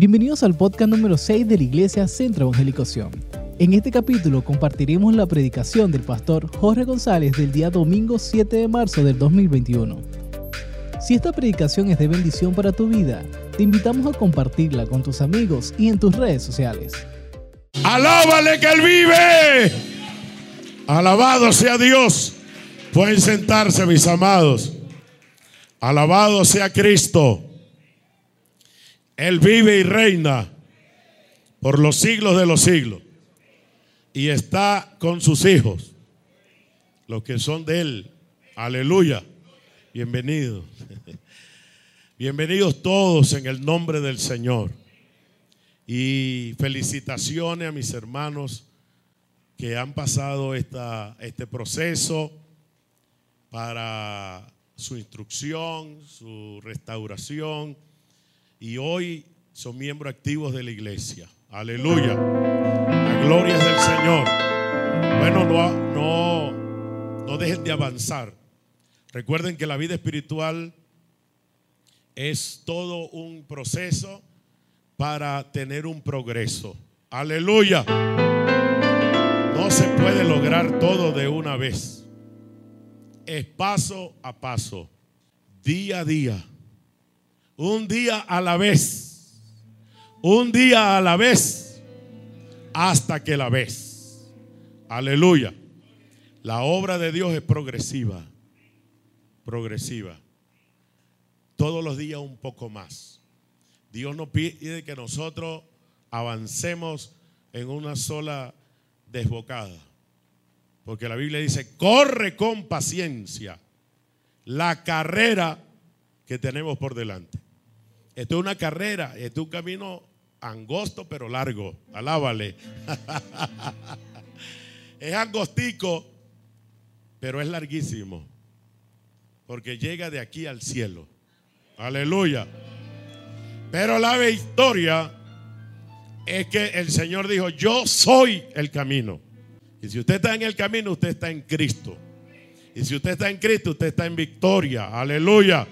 Bienvenidos al podcast número 6 de la Iglesia Centro Evangélico Sion. En este capítulo compartiremos la predicación del pastor Jorge González del día domingo 7 de marzo del 2021. Si esta predicación es de bendición para tu vida, te invitamos a compartirla con tus amigos y en tus redes sociales. Alábale que Él vive. Alabado sea Dios. Pueden sentarse, mis amados. Alabado sea Cristo. Él vive y reina por los siglos de los siglos. Y está con sus hijos, los que son de Él. Aleluya. Bienvenidos. Bienvenidos todos en el nombre del Señor. Y felicitaciones a mis hermanos que han pasado esta, este proceso para su instrucción, su restauración y hoy son miembros activos de la iglesia. Aleluya. La gloria es del Señor. Bueno, no, no, no dejen de avanzar. Recuerden que la vida espiritual es todo un proceso para tener un progreso. Aleluya. No se puede lograr todo de una vez. Es paso a paso, día a día un día a la vez. Un día a la vez. Hasta que la ves. Aleluya. La obra de Dios es progresiva. Progresiva. Todos los días un poco más. Dios nos pide que nosotros avancemos en una sola desbocada. Porque la Biblia dice, corre con paciencia la carrera que tenemos por delante. Esto es una carrera, esto es un camino angosto pero largo. Alábale. es angostico, pero es larguísimo. Porque llega de aquí al cielo. Aleluya. Pero la victoria es que el Señor dijo, yo soy el camino. Y si usted está en el camino, usted está en Cristo. Y si usted está en Cristo, usted está en victoria. Aleluya.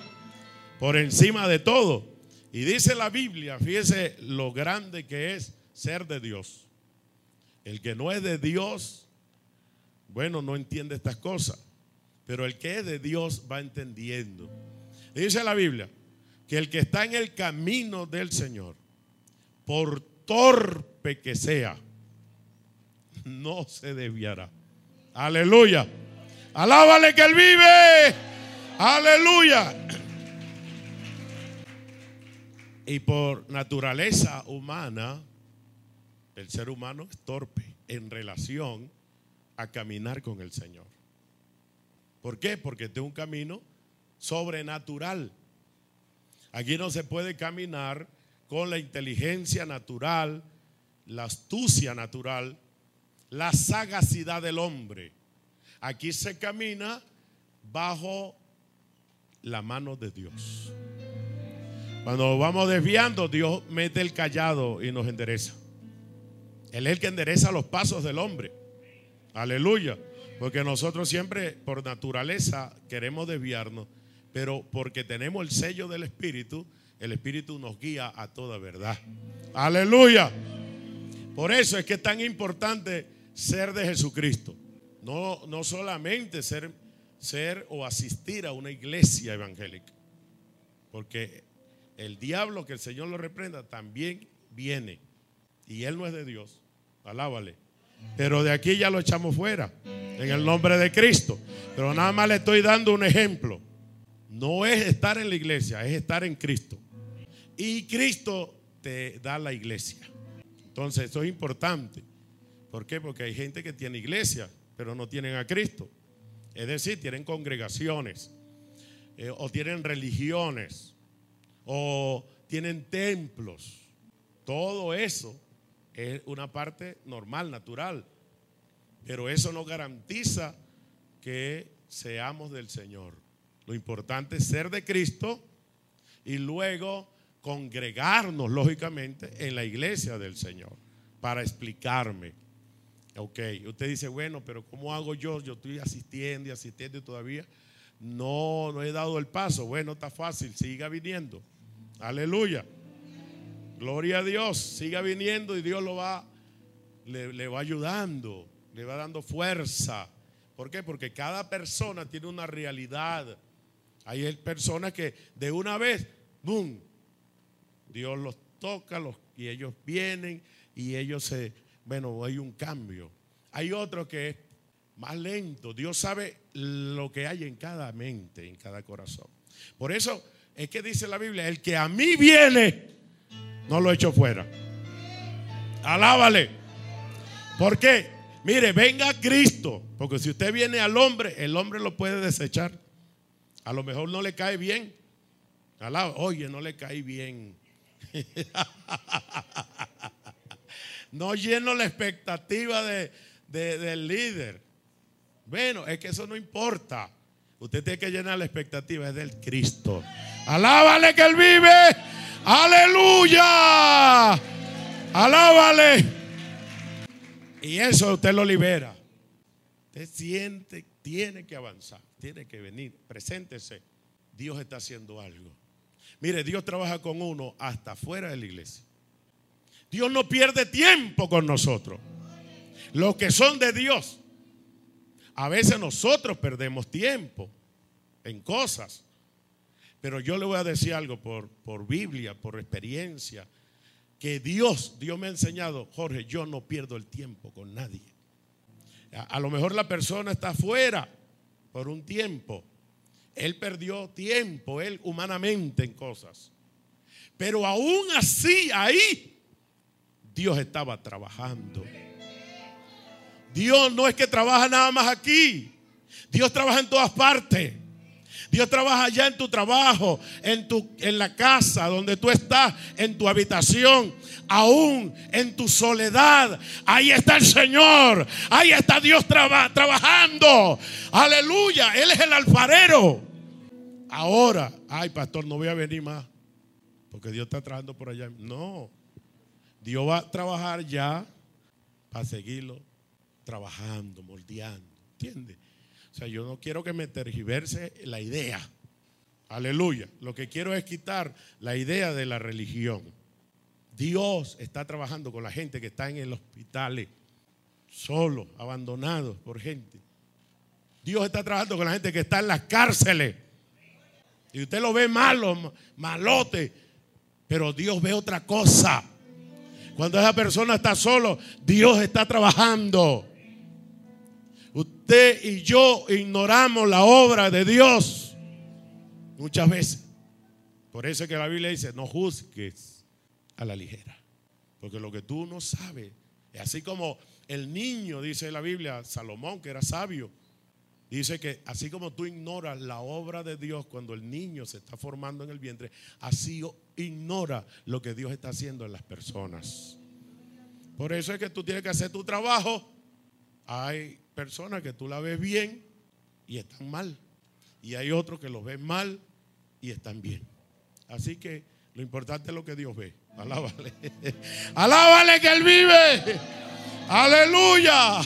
Por encima de todo. Y dice la Biblia, fíjese lo grande que es ser de Dios. El que no es de Dios, bueno, no entiende estas cosas. Pero el que es de Dios va entendiendo. dice la Biblia que el que está en el camino del Señor, por torpe que sea, no se desviará. Aleluya. Alábale que Él vive. Aleluya. Y por naturaleza humana, el ser humano es torpe en relación a caminar con el Señor. ¿Por qué? Porque este es un camino sobrenatural. Aquí no se puede caminar con la inteligencia natural, la astucia natural, la sagacidad del hombre. Aquí se camina bajo la mano de Dios. Cuando vamos desviando, Dios mete el callado y nos endereza. Él es el que endereza los pasos del hombre. Aleluya. Porque nosotros siempre, por naturaleza, queremos desviarnos. Pero porque tenemos el sello del Espíritu, el Espíritu nos guía a toda verdad. Aleluya. Por eso es que es tan importante ser de Jesucristo. No, no solamente ser, ser o asistir a una iglesia evangélica. Porque el diablo, que el Señor lo reprenda, también viene. Y él no es de Dios. Alábale. Pero de aquí ya lo echamos fuera. En el nombre de Cristo. Pero nada más le estoy dando un ejemplo. No es estar en la iglesia, es estar en Cristo. Y Cristo te da la iglesia. Entonces, eso es importante. ¿Por qué? Porque hay gente que tiene iglesia, pero no tienen a Cristo. Es decir, tienen congregaciones eh, o tienen religiones o tienen templos. Todo eso es una parte normal, natural. Pero eso no garantiza que seamos del Señor. Lo importante es ser de Cristo y luego congregarnos, lógicamente, en la iglesia del Señor para explicarme. Ok, usted dice, bueno, pero ¿cómo hago yo? Yo estoy asistiendo y asistiendo todavía no, no he dado el paso. Bueno, está fácil, siga viniendo. Aleluya. Gloria a Dios. Siga viniendo y Dios lo va, le, le va ayudando, le va dando fuerza. ¿Por qué? Porque cada persona tiene una realidad. Hay personas que de una vez, ¡boom! Dios los toca y ellos vienen y ellos se, bueno, hay un cambio. Hay otro que es más lento. Dios sabe lo que hay en cada mente, en cada corazón. Por eso es que dice la Biblia, el que a mí viene, no lo echo fuera. Alábale. ¿Por qué? Mire, venga Cristo. Porque si usted viene al hombre, el hombre lo puede desechar. A lo mejor no le cae bien. Alaba, oye, no le cae bien. no lleno la expectativa de, del líder. Bueno, es que eso no importa. Usted tiene que llenar la expectativa, es del Cristo. Alábale que Él vive. Aleluya. Alábale. Y eso usted lo libera. Usted siente, tiene que avanzar, tiene que venir. Preséntese. Dios está haciendo algo. Mire, Dios trabaja con uno hasta fuera de la iglesia. Dios no pierde tiempo con nosotros. Los que son de Dios. A veces nosotros perdemos tiempo en cosas. Pero yo le voy a decir algo por, por Biblia, por experiencia, que Dios, Dios me ha enseñado, Jorge, yo no pierdo el tiempo con nadie. A, lo mejor la persona está fuera por un tiempo, él perdió tiempo, él humanamente en cosas. Pero aún así, ahí, Dios estaba trabajando. Dios no es que trabaja nada más aquí. Dios trabaja en todas partes. Dios trabaja allá en tu trabajo, en, tu, en la casa donde tú estás, en tu habitación, aún en tu soledad. Ahí está el Señor. Ahí está Dios trabajando. Aleluya. Él es el alfarero. Ahora, ay pastor, no voy a venir más. Porque Dios está trabajando por allá. No. Dios va a trabajar ya para seguirlo trabajando, moldeando. ¿Entiendes? O sea, yo no quiero que me tergiverse la idea. Aleluya. Lo que quiero es quitar la idea de la religión. Dios está trabajando con la gente que está en el hospital, solo, abandonados por gente. Dios está trabajando con la gente que está en las cárceles. Y usted lo ve malo, malote, pero Dios ve otra cosa. Cuando esa persona está solo, Dios está trabajando. Y yo ignoramos la obra de Dios muchas veces. Por eso es que la Biblia dice, no juzgues a la ligera. Porque lo que tú no sabes, es así como el niño, dice la Biblia, Salomón, que era sabio, dice que así como tú ignoras la obra de Dios cuando el niño se está formando en el vientre, así ignora lo que Dios está haciendo en las personas. Por eso es que tú tienes que hacer tu trabajo. Hay personas que tú la ves bien y están mal. Y hay otros que los ven mal y están bien. Así que lo importante es lo que Dios ve. Alábale. Alábale que Él vive. Aleluya.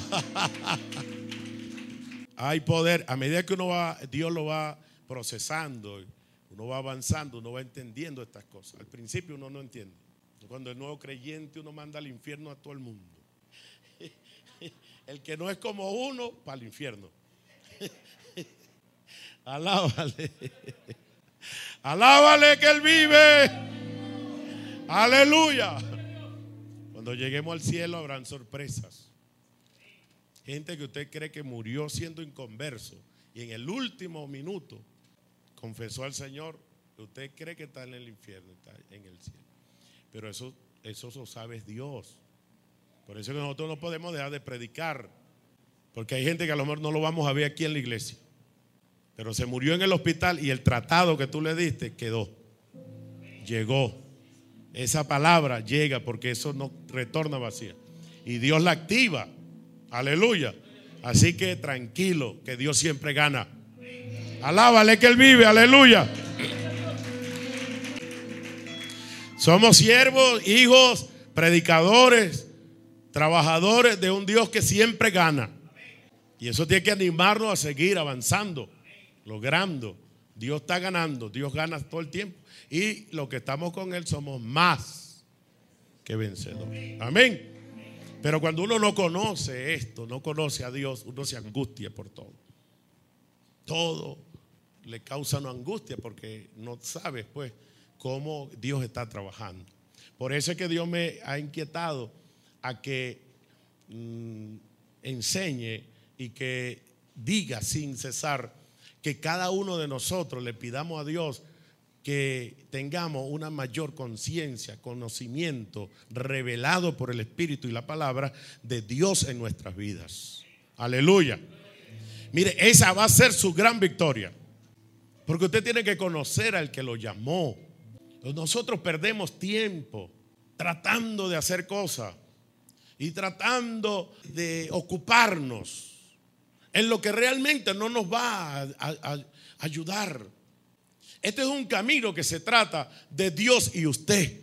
Hay poder. A medida que uno va, Dios lo va procesando, uno va avanzando, uno va entendiendo estas cosas. Al principio uno no entiende. Cuando el nuevo creyente uno manda al infierno a todo el mundo. El que no es como uno, para el infierno. Alábale. Alábale que Él vive. Aleluya. Cuando lleguemos al cielo habrán sorpresas. Gente que usted cree que murió siendo inconverso y en el último minuto confesó al Señor. Usted cree que está en el infierno, está en el cielo. Pero eso, eso lo sabe Dios. Por eso que nosotros no podemos dejar de predicar. Porque hay gente que a lo mejor no lo vamos a ver aquí en la iglesia. Pero se murió en el hospital y el tratado que tú le diste quedó. Llegó. Esa palabra llega porque eso no retorna vacía. Y Dios la activa. Aleluya. Así que tranquilo, que Dios siempre gana. Alábale que Él vive. Aleluya. Somos siervos, hijos, predicadores, trabajadores de un Dios que siempre gana. Y eso tiene que animarnos a seguir avanzando, logrando. Dios está ganando, Dios gana todo el tiempo. Y los que estamos con Él somos más que vencedor. Amén. Pero cuando uno no conoce esto, no conoce a Dios, uno se angustia por todo. Todo le causa una angustia porque no sabe pues cómo Dios está trabajando. Por eso es que Dios me ha inquietado a que mm, enseñe y que diga sin cesar que cada uno de nosotros le pidamos a Dios que tengamos una mayor conciencia, conocimiento revelado por el Espíritu y la palabra de Dios en nuestras vidas. Aleluya. Mire, esa va a ser su gran victoria. Porque usted tiene que conocer al que lo llamó. Nosotros perdemos tiempo tratando de hacer cosas y tratando de ocuparnos en lo que realmente no nos va a, ayudar. Este es un camino que se trata de Dios y usted.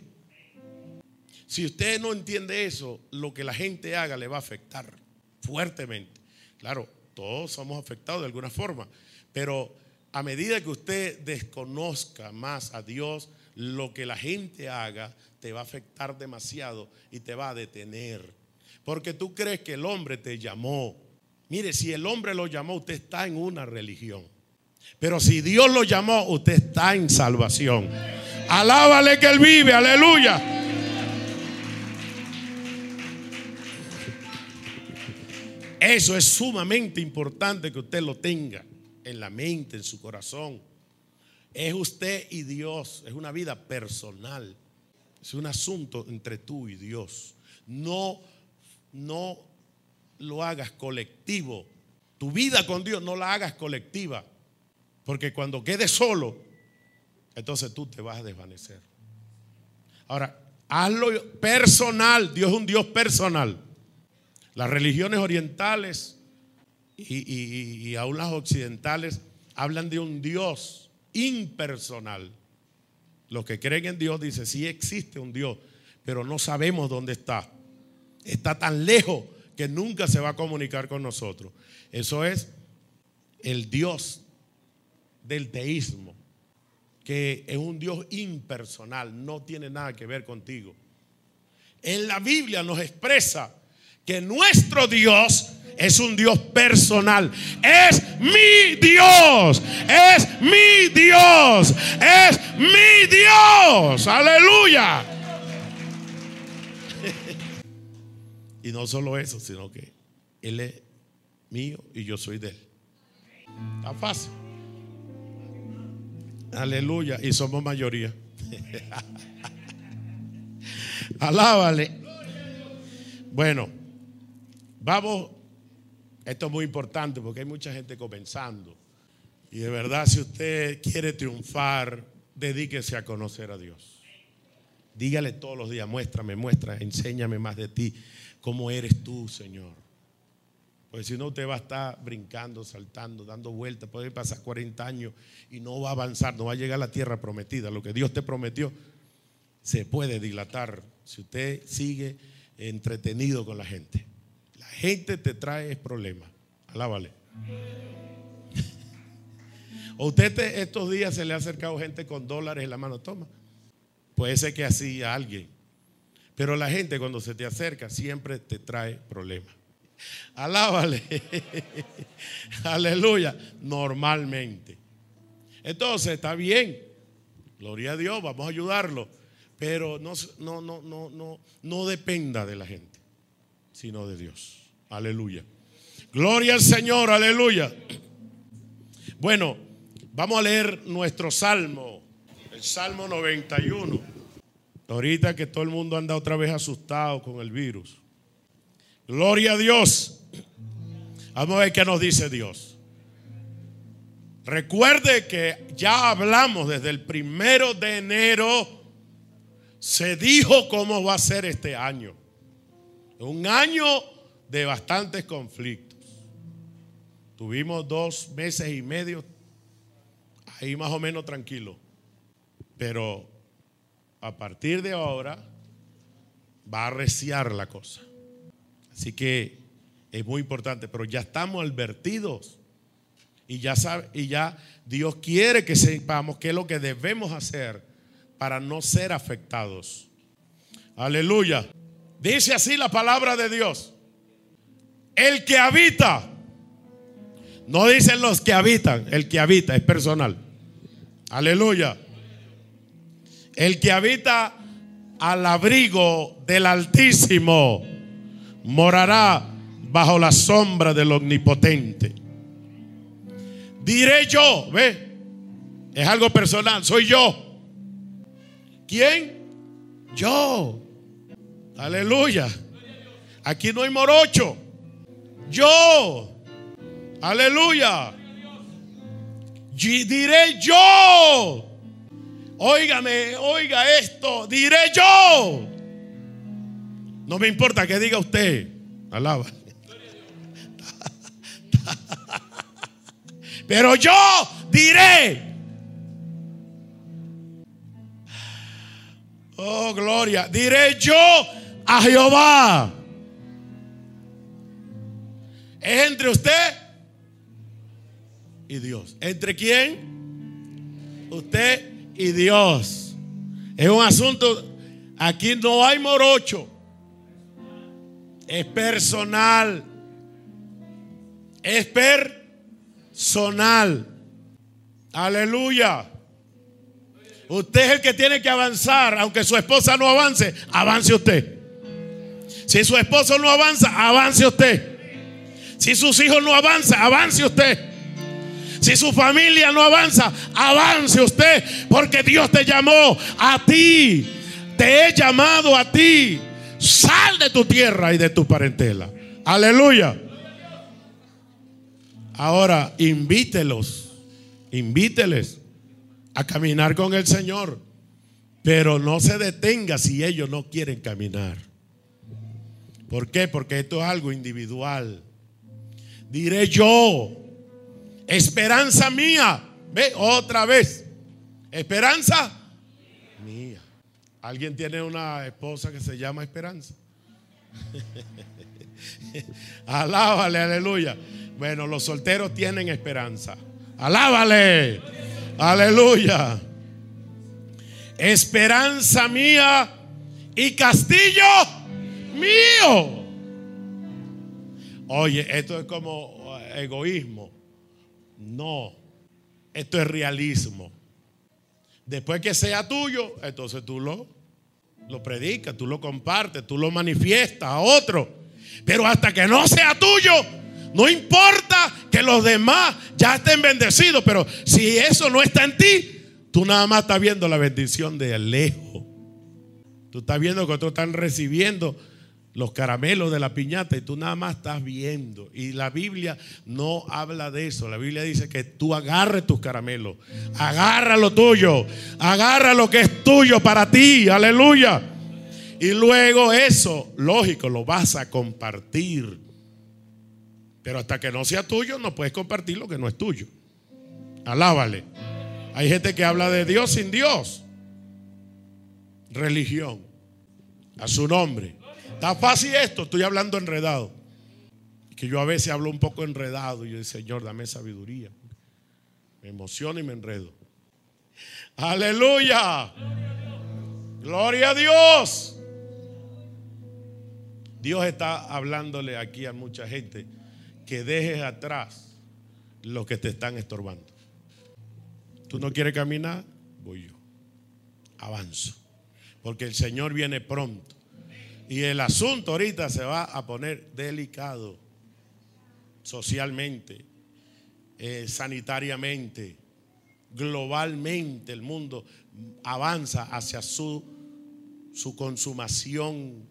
Si usted no entiende eso, lo que la gente haga le va a afectar fuertemente. Claro, todos somos afectados de alguna forma, pero a medida que usted desconozca más a Dios, lo que la gente haga te va a afectar demasiado y te va a detener. Porque tú crees que el hombre te llamó. Mire, si el hombre lo llamó, usted está en una religión. Pero si Dios lo llamó, usted está en salvación. Alábale que Él vive, aleluya. Eso es sumamente importante que usted lo tenga en la mente, en su corazón. Es usted y Dios, es una vida personal. Es un asunto entre tú y Dios. No, no lo hagas colectivo. Tu vida con Dios no la hagas colectiva. Porque cuando quedes solo, entonces tú te vas a desvanecer. Ahora, hazlo personal. Dios es un Dios personal. Las religiones orientales y, y, aún las occidentales hablan de un Dios impersonal. Los que creen en Dios dicen, sí existe un Dios, pero no sabemos dónde está. Está tan lejos que nunca se va a comunicar con nosotros. Eso es el Dios del teísmo, que es un Dios impersonal, no tiene nada que ver contigo. En la Biblia nos expresa que nuestro Dios es un Dios personal. Es mi Dios. Es mi Dios. Es mi Dios. Aleluya. Y no solo eso, sino que Él es mío y yo soy de Él. Está fácil. Aleluya. Y somos mayoría. Alábale. Bueno, vamos. Esto es muy importante porque hay mucha gente comenzando. Y de verdad, si usted quiere triunfar, dedíquese a conocer a Dios. Dígale todos los días, muéstrame, muestra, enséñame más de ti, cómo eres tú, Señor. Porque si no, usted va a estar brincando, saltando, dando vueltas. Puede pasar 40 años y no va a avanzar, no va a llegar a la tierra prometida. Lo que Dios te prometió se puede dilatar si usted sigue entretenido con la gente. La gente te trae problemas. Alábale. ¿O usted estos días se le ha acercado gente con dólares en la mano? Toma. Puede ser que así a alguien. Pero la gente cuando se te acerca siempre te trae problemas. Alábale. Aleluya. Normalmente. Entonces, está bien. Gloria a Dios, vamos a ayudarlo. Pero no, no, no, no, no, no dependa de la gente, sino de Dios. Aleluya. Gloria al Señor, aleluya. Bueno, vamos a leer nuestro salmo, el Salmo 91. Ahorita que todo el mundo anda otra vez asustado con el virus. Gloria a Dios. Vamos a ver qué nos dice Dios. Recuerde que ya hablamos desde el primero de enero. Se dijo cómo va a ser este año. Un año de bastantes conflictos. Tuvimos dos meses y medio ahí más o menos tranquilo. Pero a partir de ahora va a arreciar la cosa. Así que es muy importante, pero ya estamos advertidos. Y ya, sabe, y ya Dios quiere que sepamos qué es lo que debemos hacer para no ser afectados. Aleluya. Dice así la palabra de Dios. El que habita. No dicen los que habitan. El que habita es personal. Aleluya. El que habita al abrigo del Altísimo morará bajo la sombra del Omnipotente. Diré yo, ve, es algo personal, soy yo. ¿Quién? Yo. Aleluya. Aquí no hay morocho. Yo. Aleluya. diré yo. Óigame, oiga esto. Diré yo. No me importa que diga usted. Alaba. Pero yo diré. Oh, gloria. Diré yo a Jehová. Es entre usted y Dios. ¿Entre quién? Usted y Dios. Es un asunto. Aquí no hay morocho. Es personal. Es personal. Aleluya. Usted es el que tiene que avanzar, aunque su esposa no avance, avance usted. Si su esposo no avanza, avance usted. Si sus hijos no avanzan, avance usted. Si su familia no avanza, avance usted, porque Dios te llamó a ti. Te he llamado a ti. Sal de tu tierra y de tu parentela. Aleluya. Ahora, invítelos, invíteles a caminar con el Señor. Pero no se detenga si ellos no quieren caminar. ¿Por qué? Porque esto es algo individual. Diré yo, esperanza mía. Ve otra vez. Esperanza mía. ¿Alguien tiene una esposa que se llama Esperanza? Alábale, aleluya. Bueno, los solteros tienen esperanza. Alábale. Aleluya. Esperanza mía y castillo mío. Oye, esto es como egoísmo. No, esto es realismo. Después que sea tuyo, entonces tú lo, lo predicas, tú lo compartes, tú lo manifiestas a otro. Pero hasta que no sea tuyo, no importa que los demás ya estén bendecidos, pero si eso no está en ti, tú nada más estás viendo la bendición de lejos. Tú estás viendo que otros están recibiendo los caramelos de la piñata y tú nada más estás viendo. Y la Biblia no habla de eso. La Biblia dice que tú agarres tus caramelos, agarra lo tuyo, agarra lo que es tuyo para ti. Aleluya. Y luego eso, lógico, lo vas a compartir. Pero hasta que no sea tuyo, no puedes compartir lo que no es tuyo. Alábale. Hay gente que habla de Dios sin Dios. Religión. A su nombre. Está fácil esto, estoy hablando enredado. Que yo a veces hablo un poco enredado y yo digo, Señor, dame sabiduría. Me emociono y me enredo. Aleluya. Gloria a Dios. Dios está hablándole aquí a mucha gente que dejes atrás lo que te están estorbando. Tú no quieres caminar, voy yo. Avanzo. Porque el Señor viene pronto. Y el asunto ahorita se va a poner delicado socialmente, eh, sanitariamente, globalmente. El mundo avanza hacia su, su consumación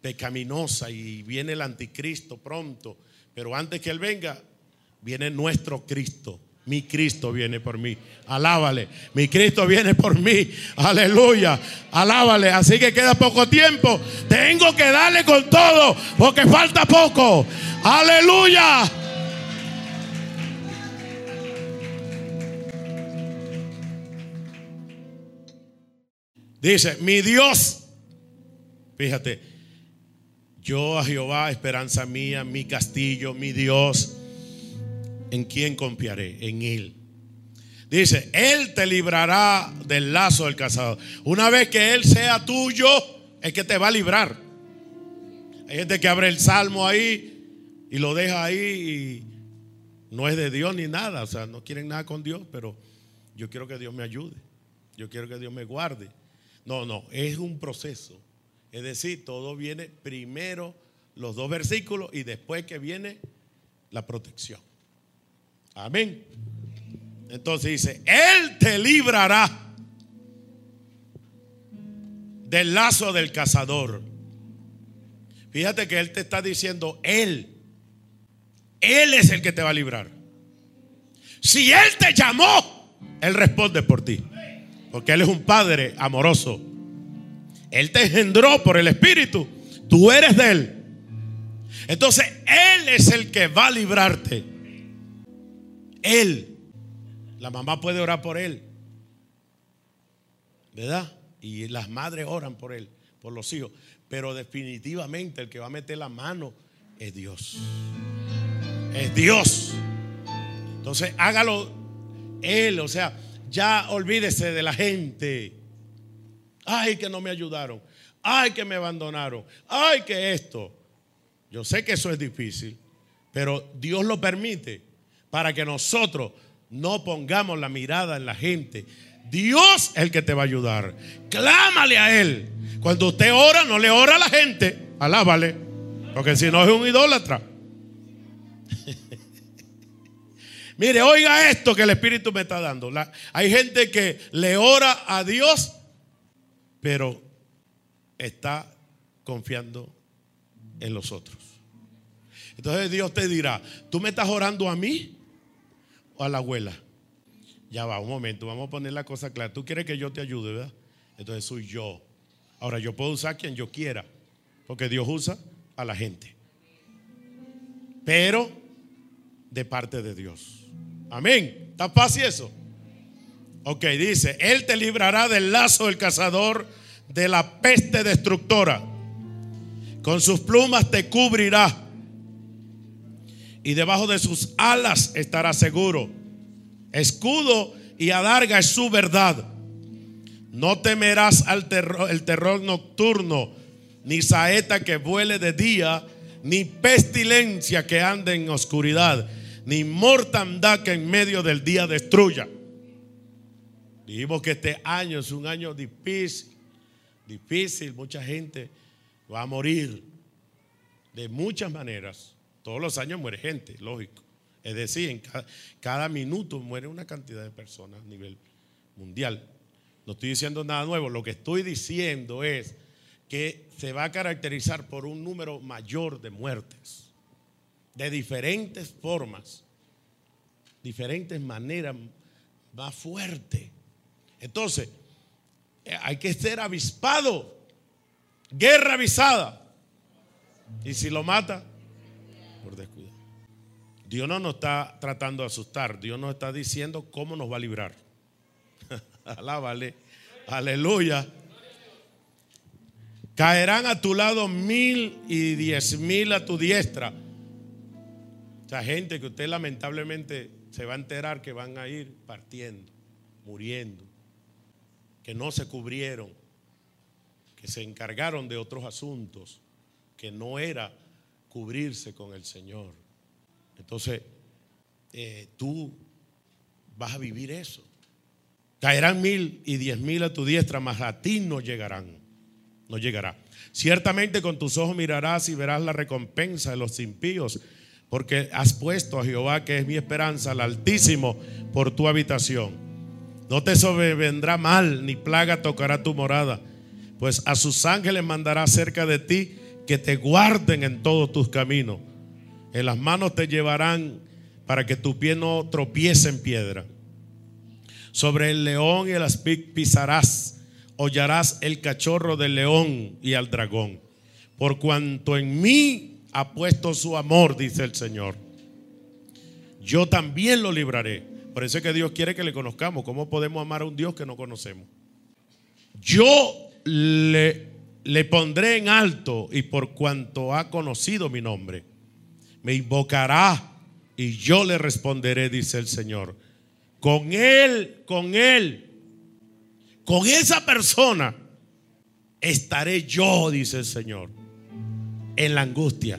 pecaminosa y viene el anticristo pronto pero antes que Él venga, viene nuestro Cristo. Mi Cristo viene por mí. Alábale. Mi Cristo viene por mí. Aleluya. Alábale. Así que queda poco tiempo. Tengo que darle con todo porque falta poco. Aleluya. Dice, mi Dios. Fíjate, yo a Jehová, esperanza mía, mi castillo, mi Dios, ¿en quién confiaré? En Él. Dice, Él te librará del lazo del cazador. Una vez que Él sea tuyo, es que te va a librar. Hay gente que abre el salmo ahí y lo deja ahí y no es de Dios ni nada. O sea, no quieren nada con Dios, pero yo quiero que Dios me ayude. Yo quiero que Dios me guarde. No, no, es un proceso. Es decir, todo viene primero los dos versículos y después que viene la protección. Amén. Entonces dice, Él te librará del lazo del cazador. Fíjate que Él te está diciendo, Él, Él es el que te va a librar. Si Él te llamó, Él responde por ti. Porque Él es un Padre amoroso. Él te engendró por el Espíritu. Tú eres de Él. Entonces Él es el que va a librarte. Él. La mamá puede orar por Él. ¿Verdad? Y las madres oran por Él, por los hijos. Pero definitivamente el que va a meter la mano es Dios. Es Dios. Entonces hágalo Él. O sea, ya olvídese de la gente. Ay, que no me ayudaron. Ay, que me abandonaron. Ay, que esto. Yo sé que eso es difícil, pero Dios lo permite para que nosotros no pongamos la mirada en la gente. Dios es el que te va a ayudar. Clámale a Él. Cuando usted ora, no le ora a la gente. Alábale. Porque si no es un idólatra. Mire, oiga esto que el Espíritu me está dando. hay gente que le ora a Dios, pero está confiando en los otros. Entonces Dios te dirá, ¿tú me estás orando a mí a la abuela? Ya va, un momento, vamos a poner la cosa clara. Tú quieres que yo te ayude, ¿verdad? Entonces soy yo. Ahora yo puedo usar quien yo quiera, porque Dios usa a la gente. Pero de parte de Dios. Amén. ¿Está fácil eso? Ok, dice, Él te librará del lazo del cazador, de la peste destructora. Con sus plumas te cubrirá. Y debajo de sus alas estará seguro. Escudo y adarga es su verdad. No temerás al terror, el terror nocturno, ni saeta que vuele de día, ni pestilencia que ande en oscuridad ni mortandad que en medio del día destruya. Dijimos que este año es un año difícil, difícil, mucha gente va a morir de muchas maneras. Todos los años muere gente, lógico. Es decir, en cada, minuto muere una cantidad de personas a nivel mundial. No estoy diciendo nada nuevo, lo que estoy diciendo es que se va a caracterizar por un número mayor de muertes de diferentes formas, diferentes maneras más fuerte. Entonces, eh, hay que ser avispado, guerra avisada. Y si lo mata, por descuidado. Dios no nos está tratando de asustar, Dios nos está diciendo cómo nos va a librar. Alábale, aleluya. Caerán a tu lado mil y diez mil a tu diestra o sea, gente que usted lamentablemente se va a enterar que van a ir partiendo, muriendo, que no se cubrieron, que se encargaron de otros asuntos, que no era cubrirse con el Señor. Entonces, eh, tú vas a vivir eso. Caerán mil y diez mil a tu diestra, mas a ti no llegarán. No llegará. Ciertamente con tus ojos mirarás y verás la recompensa de los impíos porque has puesto a Jehová, que es mi esperanza, al Altísimo, por tu habitación. No te sobrevendrá mal, ni plaga tocará tu morada, pues a sus ángeles mandará cerca de ti que te guarden en todos tus caminos. En las manos te llevarán para que tu pie no tropiece en piedra. Sobre el león y el aspic pisarás, hollarás el cachorro del león y al dragón. Por cuanto en mí ha puesto su amor, dice el Señor. Yo también lo libraré. Por eso es que Dios quiere que le conozcamos. ¿Cómo podemos amar a un Dios que no conocemos? Yo le, le pondré en alto y por cuanto ha conocido mi nombre, me invocará y yo le responderé, dice el Señor. Con él, con él, con esa persona estaré yo, dice el Señor, en la angustia.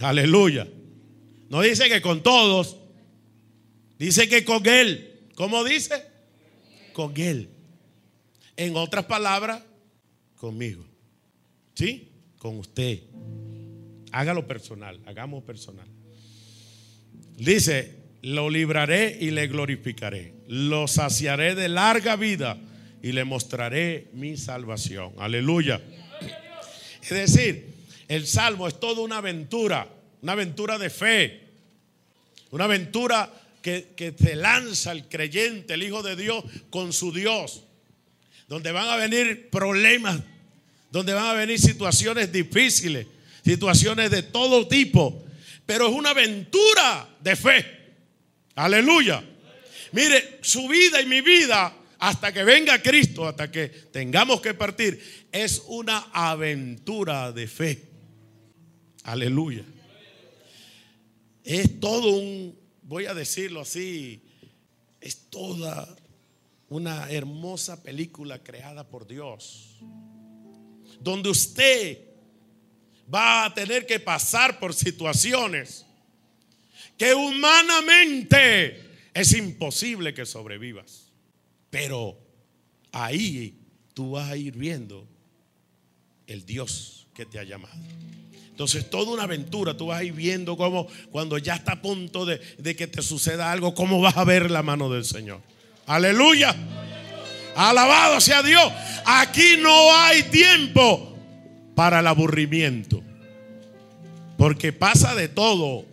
Aleluya. No dice que con todos, dice que con Él. ¿Cómo dice? Con Él. En otras palabras, conmigo. ¿Sí? Con usted. Hágalo personal, hagamos personal. Dice, lo libraré y le glorificaré. Lo saciaré de larga vida y le mostraré mi salvación. Aleluya. Es decir, el salmo es toda una aventura, una aventura de fe, una aventura que, que se lanza el creyente, el Hijo de Dios, con su Dios, donde van a venir problemas, donde van a venir situaciones difíciles, situaciones de todo tipo, pero es una aventura de fe. Aleluya. Mire, su vida y mi vida, hasta que venga Cristo, hasta que tengamos que partir, es una aventura de fe. Aleluya. Es todo un, voy a decirlo así, es toda una hermosa película creada por Dios, donde usted va a tener que pasar por situaciones que humanamente es imposible que sobrevivas. Pero ahí tú vas a ir viendo el Dios que te ha llamado. Entonces, toda una aventura, tú vas a ir viendo cómo cuando ya está a punto de, de que te suceda algo, cómo vas a ver la mano del Señor. Aleluya. Alabado sea Dios. Aquí no hay tiempo para el aburrimiento. Porque pasa de todo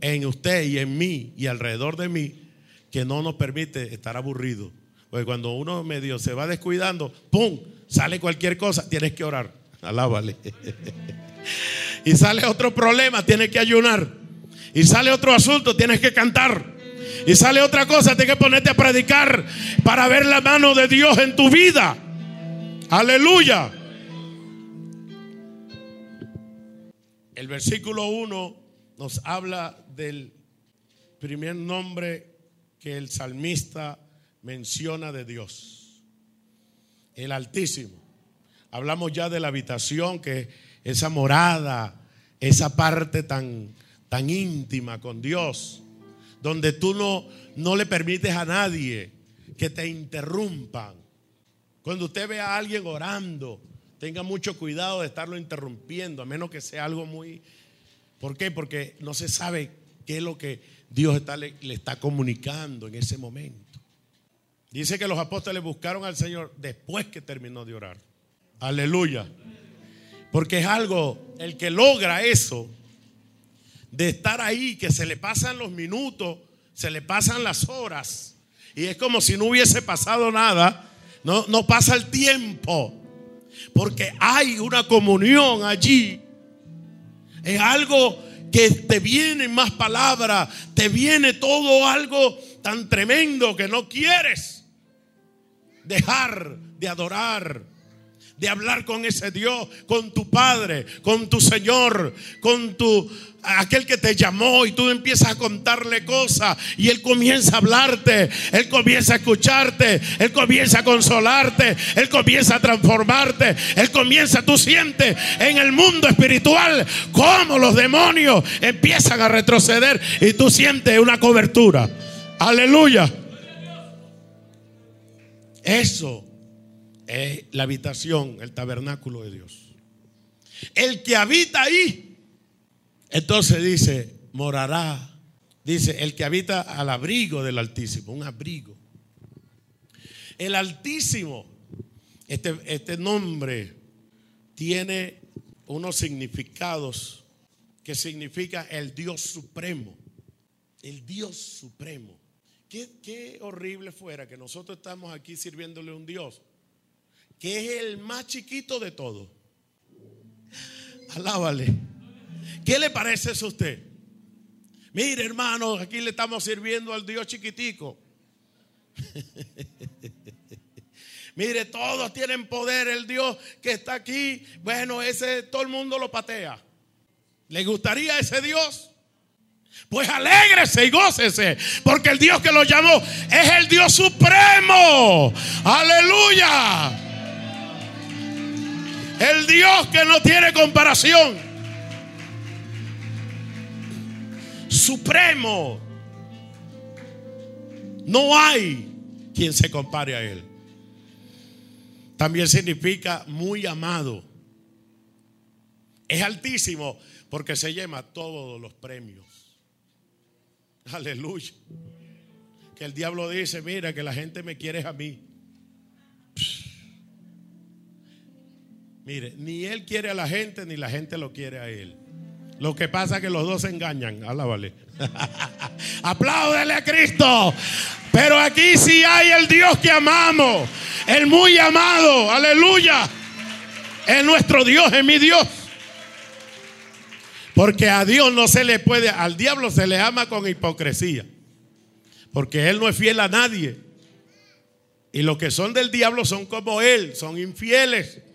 en usted y en mí y alrededor de mí que no nos permite estar aburridos. Porque cuando uno medio se va descuidando, ¡pum! Sale cualquier cosa, tienes que orar. Alábale. y sale otro problema, tienes que ayunar. Y sale otro asunto, tienes que cantar. Y sale otra cosa, tienes que ponerte a predicar para ver la mano de Dios en tu vida. Aleluya. El versículo 1 nos habla del primer nombre que el salmista menciona de Dios, el Altísimo. Hablamos ya de la habitación, que esa morada, esa parte tan, tan íntima con Dios, donde tú no, no le permites a nadie que te interrumpan. Cuando usted ve a alguien orando, tenga mucho cuidado de estarlo interrumpiendo, a menos que sea algo muy... ¿Por qué? Porque no se sabe qué es lo que Dios está, le, le está comunicando en ese momento. Dice que los apóstoles buscaron al Señor después que terminó de orar. Aleluya. Porque es algo, el que logra eso, de estar ahí, que se le pasan los minutos, se le pasan las horas, y es como si no hubiese pasado nada, no, pasa el tiempo, porque hay una comunión allí. Es algo que te vienen más palabras, te viene todo algo tan tremendo que no quieres dejar de adorar, de hablar con ese Dios, con tu Padre, con tu Señor, con tu aquel que te llamó y tú empiezas a contarle cosas y él comienza a hablarte, él comienza a escucharte, él comienza a consolarte, él comienza a transformarte, él comienza, tú sientes en el mundo espiritual como los demonios empiezan a retroceder y tú sientes una cobertura. Aleluya. Eso es la habitación, el tabernáculo de Dios. El que habita ahí, entonces dice, morará. Dice, el que habita al abrigo del Altísimo, un abrigo. El Altísimo, este, este nombre tiene unos significados que significa el Dios supremo. El Dios supremo. Qué, horrible fuera que nosotros estamos aquí sirviéndole a un Dios que es el más chiquito de todos. Alábale. ¿Qué le parece eso a usted? Mire, hermanos, aquí le estamos sirviendo al Dios chiquitico. Mire, todos tienen poder. El Dios que está aquí, bueno, ese todo el mundo lo patea. ¿Le gustaría ese Dios? Pues alégrese y gócese, porque el Dios que lo llamó es el Dios supremo. Aleluya. El Dios que no tiene comparación. Supremo. No hay quien se compare a Él. También significa muy amado. Es altísimo porque se lleva todos los premios. Aleluya. Que el diablo dice, mira, que la gente me quiere a mí. Mire, ni él quiere a la gente, ni la gente lo quiere a él. Lo que pasa es que los dos se engañan. Alábale. Apláudele a Cristo. Pero aquí sí hay el Dios que amamos. El muy amado. Aleluya. Es nuestro Dios, es mi Dios. Porque a Dios no se le puede, al diablo se le ama con hipocresía. Porque Él no es fiel a nadie. Y los que son del diablo son como Él, son infieles.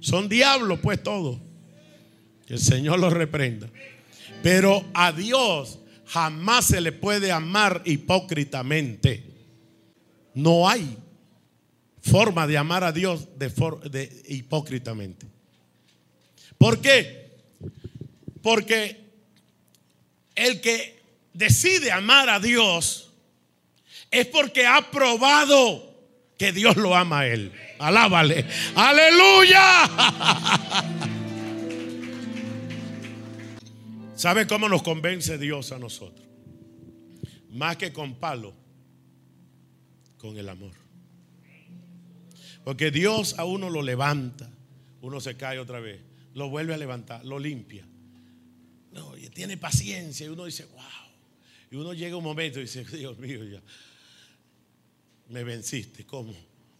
Son diablos, pues todos. Que el Señor los reprenda. Pero a Dios jamás se le puede amar hipócritamente. No hay forma de amar a Dios de, de hipócritamente. ¿Por qué? Porque el que decide amar a Dios es porque ha probado que Dios lo ama a él. Alábale. Aleluya. ¿Sabe cómo nos convence Dios a nosotros? Más que con palo, con el amor. Porque Dios a uno lo levanta, uno se cae otra vez, lo vuelve a levantar, lo limpia. No, y tiene paciencia y uno dice, wow. Y uno llega un momento y dice, Dios mío, ya me venciste. ¿Cómo?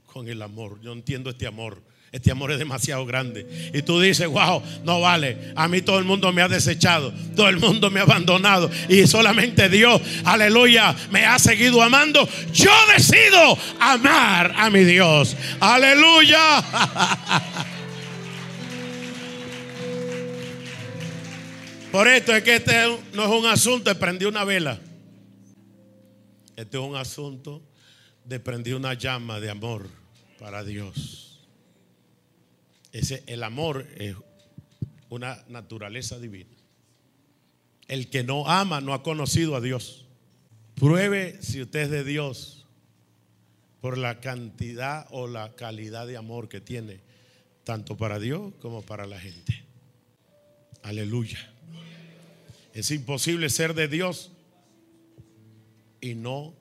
Con el amor. Yo entiendo este amor. Este amor es demasiado grande. Y tú dices, wow, no vale. A mí todo el mundo me ha desechado. Todo el mundo me ha abandonado. Y solamente Dios, aleluya, me ha seguido amando. Yo decido amar a mi Dios. Aleluya. Por esto es que este no es un asunto de prender una vela. Este es un asunto de una llama de amor para Dios. Ese, el amor es una naturaleza divina. El que no ama no ha conocido a Dios. Pruebe si usted es de Dios por la cantidad o la calidad de amor que tiene, tanto para Dios como para la gente. Aleluya. Es imposible ser de Dios y no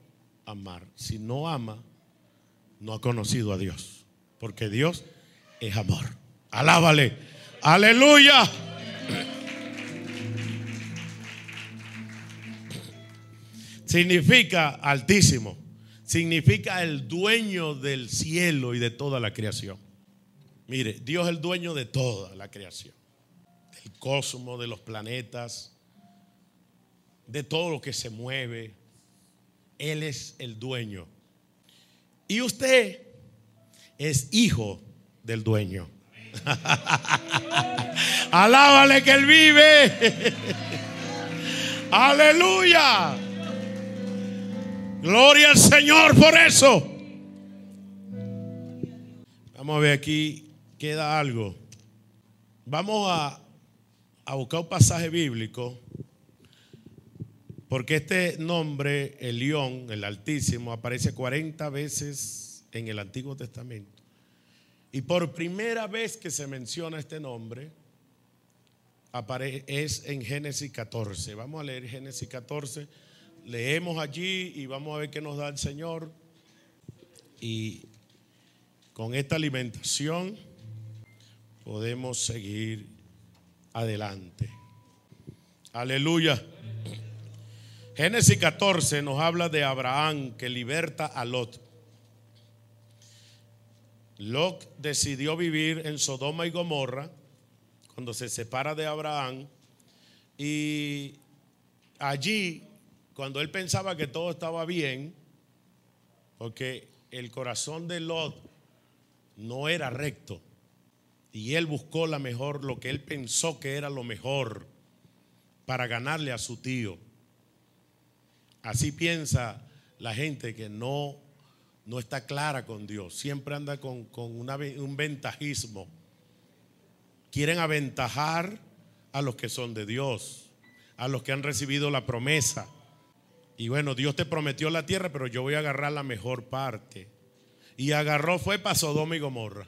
amar. Si no ama, no ha conocido a Dios. Porque Dios es amor. Alábale. Aleluya. Significa altísimo. Significa el dueño del cielo y de toda la creación. Mire, Dios es el dueño de toda la creación. Del cosmos, de los planetas, de todo lo que se mueve. Él es el dueño. Y usted es hijo del dueño. Alábale que Él vive. Aleluya. Gloria al Señor por eso. Vamos a ver aquí, queda algo. Vamos a, a buscar un pasaje bíblico. Porque este nombre, el león, el Altísimo, aparece 40 veces en el Antiguo Testamento. Y por primera vez que se menciona este nombre, es en Génesis 14. Vamos a leer Génesis 14. Leemos allí y vamos a ver qué nos da el Señor. Y con esta alimentación podemos seguir adelante. Aleluya. Génesis 14 nos habla de Abraham que liberta a Lot. Lot decidió vivir en Sodoma y Gomorra cuando se separa de Abraham y allí, cuando él pensaba que todo estaba bien, porque el corazón de Lot no era recto y él buscó la mejor, lo que él pensó que era lo mejor para ganarle a su tío. Así piensa la gente que no no está clara con Dios, siempre anda con, un ventajismo. quieren aventajar a los que son de Dios, a los que han recibido la promesa. Y bueno, Dios te prometió la tierra, pero yo voy a agarrar la mejor parte. Y agarró, fue para Sodoma y Gomorra.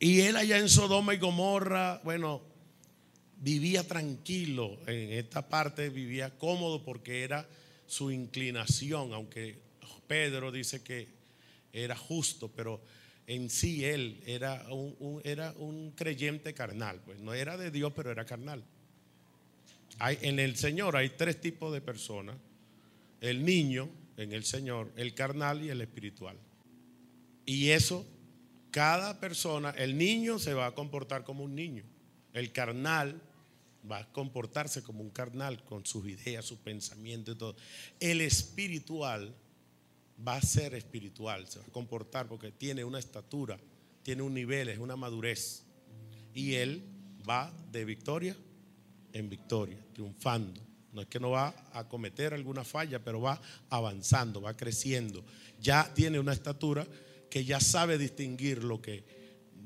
Y él allá en Sodoma y Gomorra, bueno, vivía tranquilo. En esta parte vivía cómodo porque era su inclinación, aunque Pedro dice que era justo, pero en sí él era un, era un creyente carnal. Pues no era de Dios, pero era carnal. En el Señor hay tres tipos de personas. El niño en el Señor, el carnal y el espiritual. Y eso, cada persona, el niño se va a comportar como un niño. El carnal va a comportarse como un carnal con sus ideas, sus pensamientos y todo. El espiritual va a ser espiritual, se va a comportar porque tiene una estatura, tiene un nivel, es una madurez. Y él va de victoria en victoria, triunfando. No es que no va a cometer alguna falla, pero va avanzando, va creciendo. Ya tiene una estatura que ya sabe distinguir lo que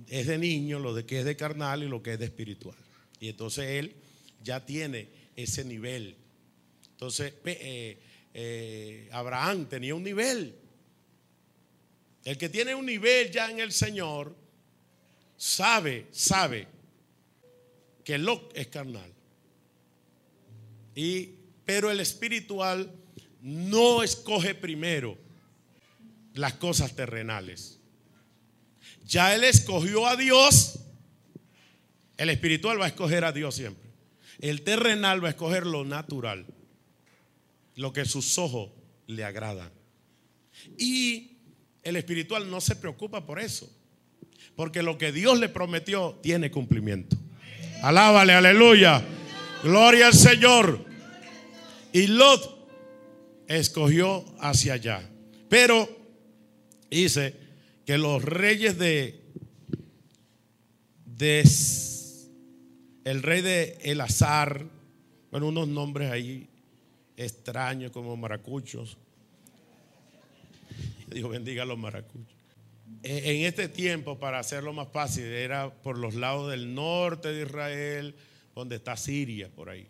es de niño, lo de que es de carnal y lo que es de espiritual. Y entonces él ya tiene ese nivel. Entonces, eh, eh, Abraham tenía un nivel. El que tiene un nivel ya en el Señor, sabe, sabe que Lot es carnal. Y, pero el espiritual no escoge primero las cosas terrenales. Ya él escogió a Dios, el espiritual va a escoger a Dios siempre. El terrenal va a escoger lo natural lo que sus ojos le agradan. Y el espiritual no se preocupa por eso, porque lo que Dios le prometió tiene cumplimiento. Alábale, aleluya. Gloria al Señor. Y Lot escogió hacia allá. Pero dice que los reyes de, de el rey de Elazar, bueno, unos nombres ahí extraños como maracuchos. Dios bendiga a los maracuchos. E, en este tiempo, para hacerlo más fácil, era por los lados del norte de Israel, donde está Siria, por ahí,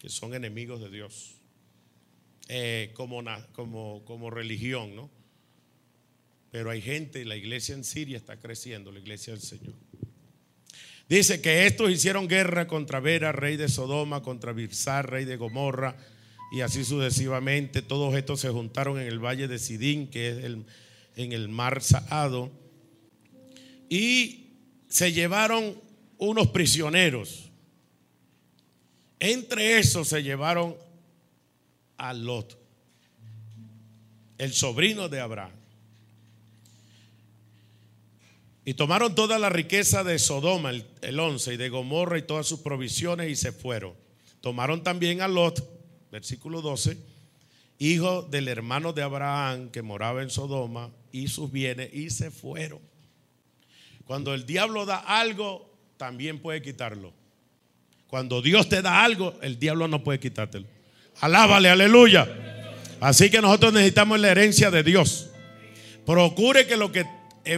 que son enemigos de Dios, eh, como, como, como religión, ¿no? Pero hay gente, la iglesia en Siria está creciendo, la iglesia del Señor. Dice que estos hicieron guerra contra Vera, rey de Sodoma, contra Birsar, rey de Gomorra, y así sucesivamente. Todos estos se juntaron en el valle de Sidín, que es en el mar Saado, y se llevaron unos prisioneros. Entre esos se llevaron a Lot, el sobrino de Abraham. Y tomaron toda la riqueza de Sodoma, el, el 11, y de Gomorra y todas sus provisiones y se fueron. Tomaron también a Lot, versículo 12, hijo del hermano de Abraham que moraba en Sodoma y sus bienes y se fueron. Cuando el diablo da algo, también puede quitarlo. Cuando Dios te da algo, el diablo no puede quitártelo. Alábale, aleluya. Así que nosotros necesitamos la herencia de Dios. Procure que lo que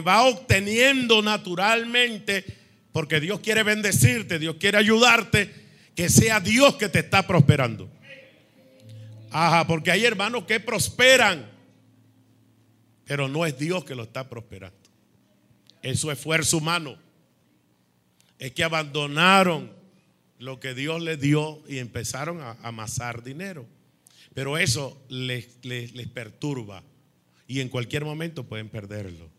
va obteniendo naturalmente, porque Dios quiere bendecirte, Dios quiere ayudarte, que sea Dios que te está prosperando. Ajá, porque hay hermanos que prosperan, pero no es Dios que lo está prosperando. Es su esfuerzo humano. Es que abandonaron lo que Dios les dio y empezaron a amasar dinero. Pero eso les, les, perturba y en cualquier momento pueden perderlo.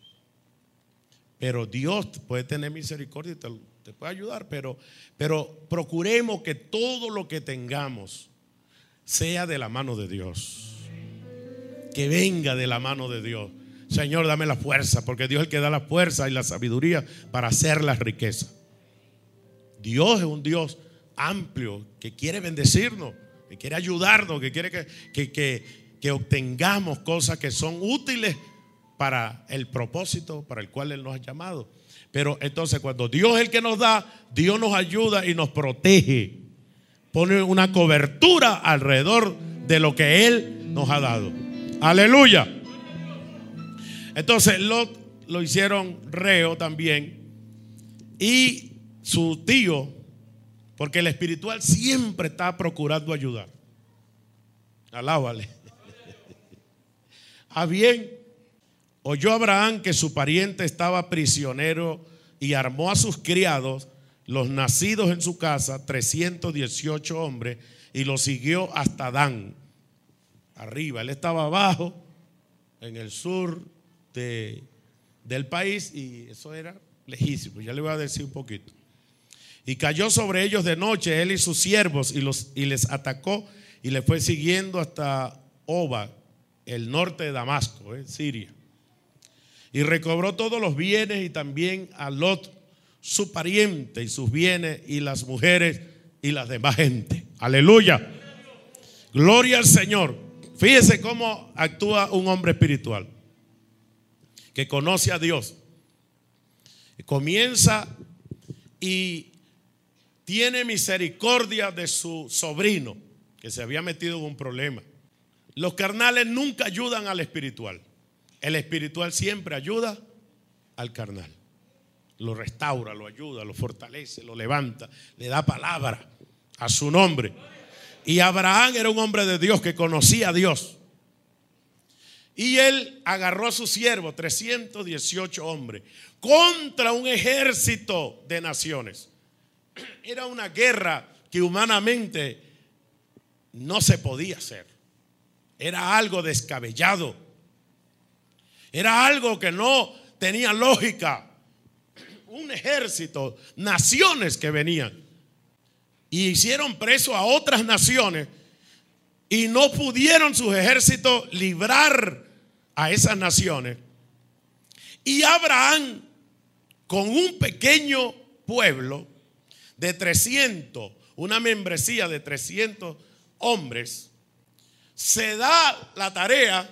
Pero Dios puede tener misericordia y te, puede ayudar, pero, pero procuremos que todo lo que tengamos, sea de la mano de Dios. Que venga de la mano de Dios. Señor, dame la fuerza, porque Dios es el que da la fuerza y la sabiduría para hacer la riqueza. Dios es un Dios amplio que quiere bendecirnos, que quiere ayudarnos, que quiere que, que, obtengamos cosas que son útiles para el propósito para el cual Él nos ha llamado. Pero entonces cuando Dios es el que nos da, Dios nos ayuda y nos protege pone una cobertura alrededor de lo que Él nos ha dado. Aleluya. Entonces Lot lo hicieron reo también. Y su tío, porque el espiritual siempre está procurando ayudar. Alábale. A bien, oyó Abraham que su pariente estaba prisionero y armó a sus criados, los nacidos en su casa, 318 hombres, y los siguió hasta Dan, arriba. Él estaba abajo, en el sur del país, y eso era lejísimo. Ya le voy a decir un poquito. Y cayó sobre ellos de noche, él y sus siervos, y, los, y les atacó y le fue siguiendo hasta Oba, el norte de Damasco, en Siria. Y recobró todos los bienes y también a Lot, su pariente, y sus bienes, y las mujeres y las demás gente. Aleluya. Gloria al Señor. Fíjese cómo actúa un hombre espiritual que conoce a Dios. Comienza y tiene misericordia de su sobrino que se había metido en un problema. Los carnales nunca ayudan al espiritual. El espiritual siempre ayuda al carnal. Lo restaura, lo ayuda, lo fortalece, lo levanta, le da palabra a su nombre. Y Abraham era un hombre de Dios que conocía a Dios. Y él agarró a su siervo, 318 hombres, contra un ejército de naciones. Era una guerra que humanamente no se podía hacer. Era algo descabellado. Era algo que no tenía lógica. Un ejército, naciones que venían. Y hicieron preso a otras naciones y no pudieron sus ejércitos librar a esas naciones. Y Abraham, con un pequeño pueblo de 300, una membresía de 300 hombres, se da la tarea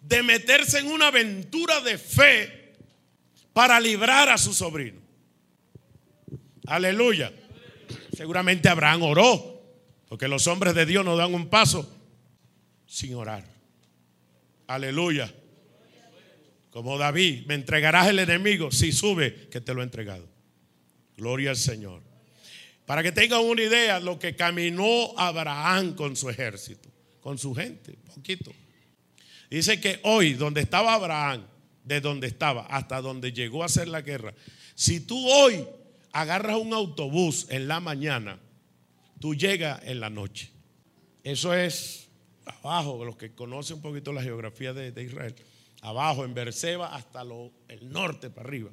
de meterse en una aventura de fe para librar a su sobrino. Aleluya. Seguramente Abraham oró, porque los hombres de Dios no dan un paso sin orar. Aleluya. Como David, me entregarás el enemigo si sube que te lo he entregado. Gloria al Señor. Para que tengan una idea, lo que caminó Abraham con su ejército, con su gente, poquito. Dice que hoy, donde estaba Abraham, de donde estaba hasta donde llegó a hacer la guerra, si tú hoy agarras un autobús en la mañana, tú llegas en la noche. Eso es abajo, los que conocen un poquito la geografía de, Israel, abajo en Berseba hasta el norte para arriba.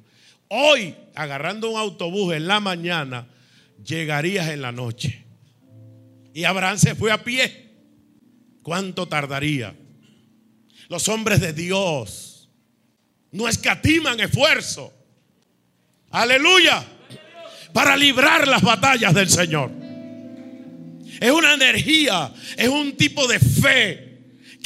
Hoy, agarrando un autobús en la mañana, llegarías en la noche. Y Abraham se fue a pie. ¿Cuánto tardaría? Los hombres de Dios no escatiman esfuerzo. Aleluya. Para librar las batallas del Señor. Es una energía, es un tipo de fe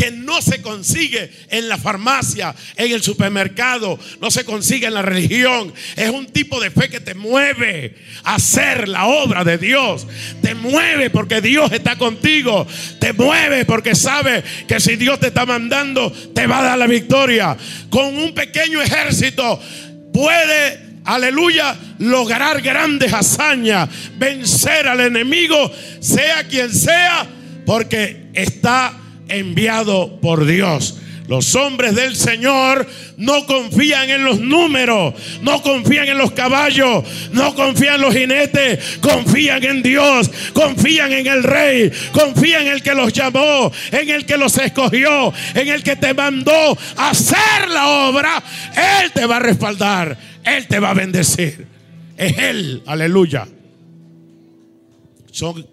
que no se consigue en la farmacia, en el supermercado, no se consigue en la religión. Es un tipo de fe que te mueve a hacer la obra de Dios. Te mueve porque Dios está contigo. Te mueve porque sabe que si Dios te está mandando, te va a dar la victoria. Con un pequeño ejército puede aleluya, lograr grandes hazañas, vencer al enemigo, sea quien sea, porque está enviado por Dios. Los hombres del Señor no confían en los números, no confían en los caballos, no confían en los jinetes, confían en Dios, confían en el Rey, confían en el que los llamó, en el que los escogió, en el que te mandó a hacer la obra. Él te va a respaldar, Él te va a bendecir. Es Él, aleluya. Son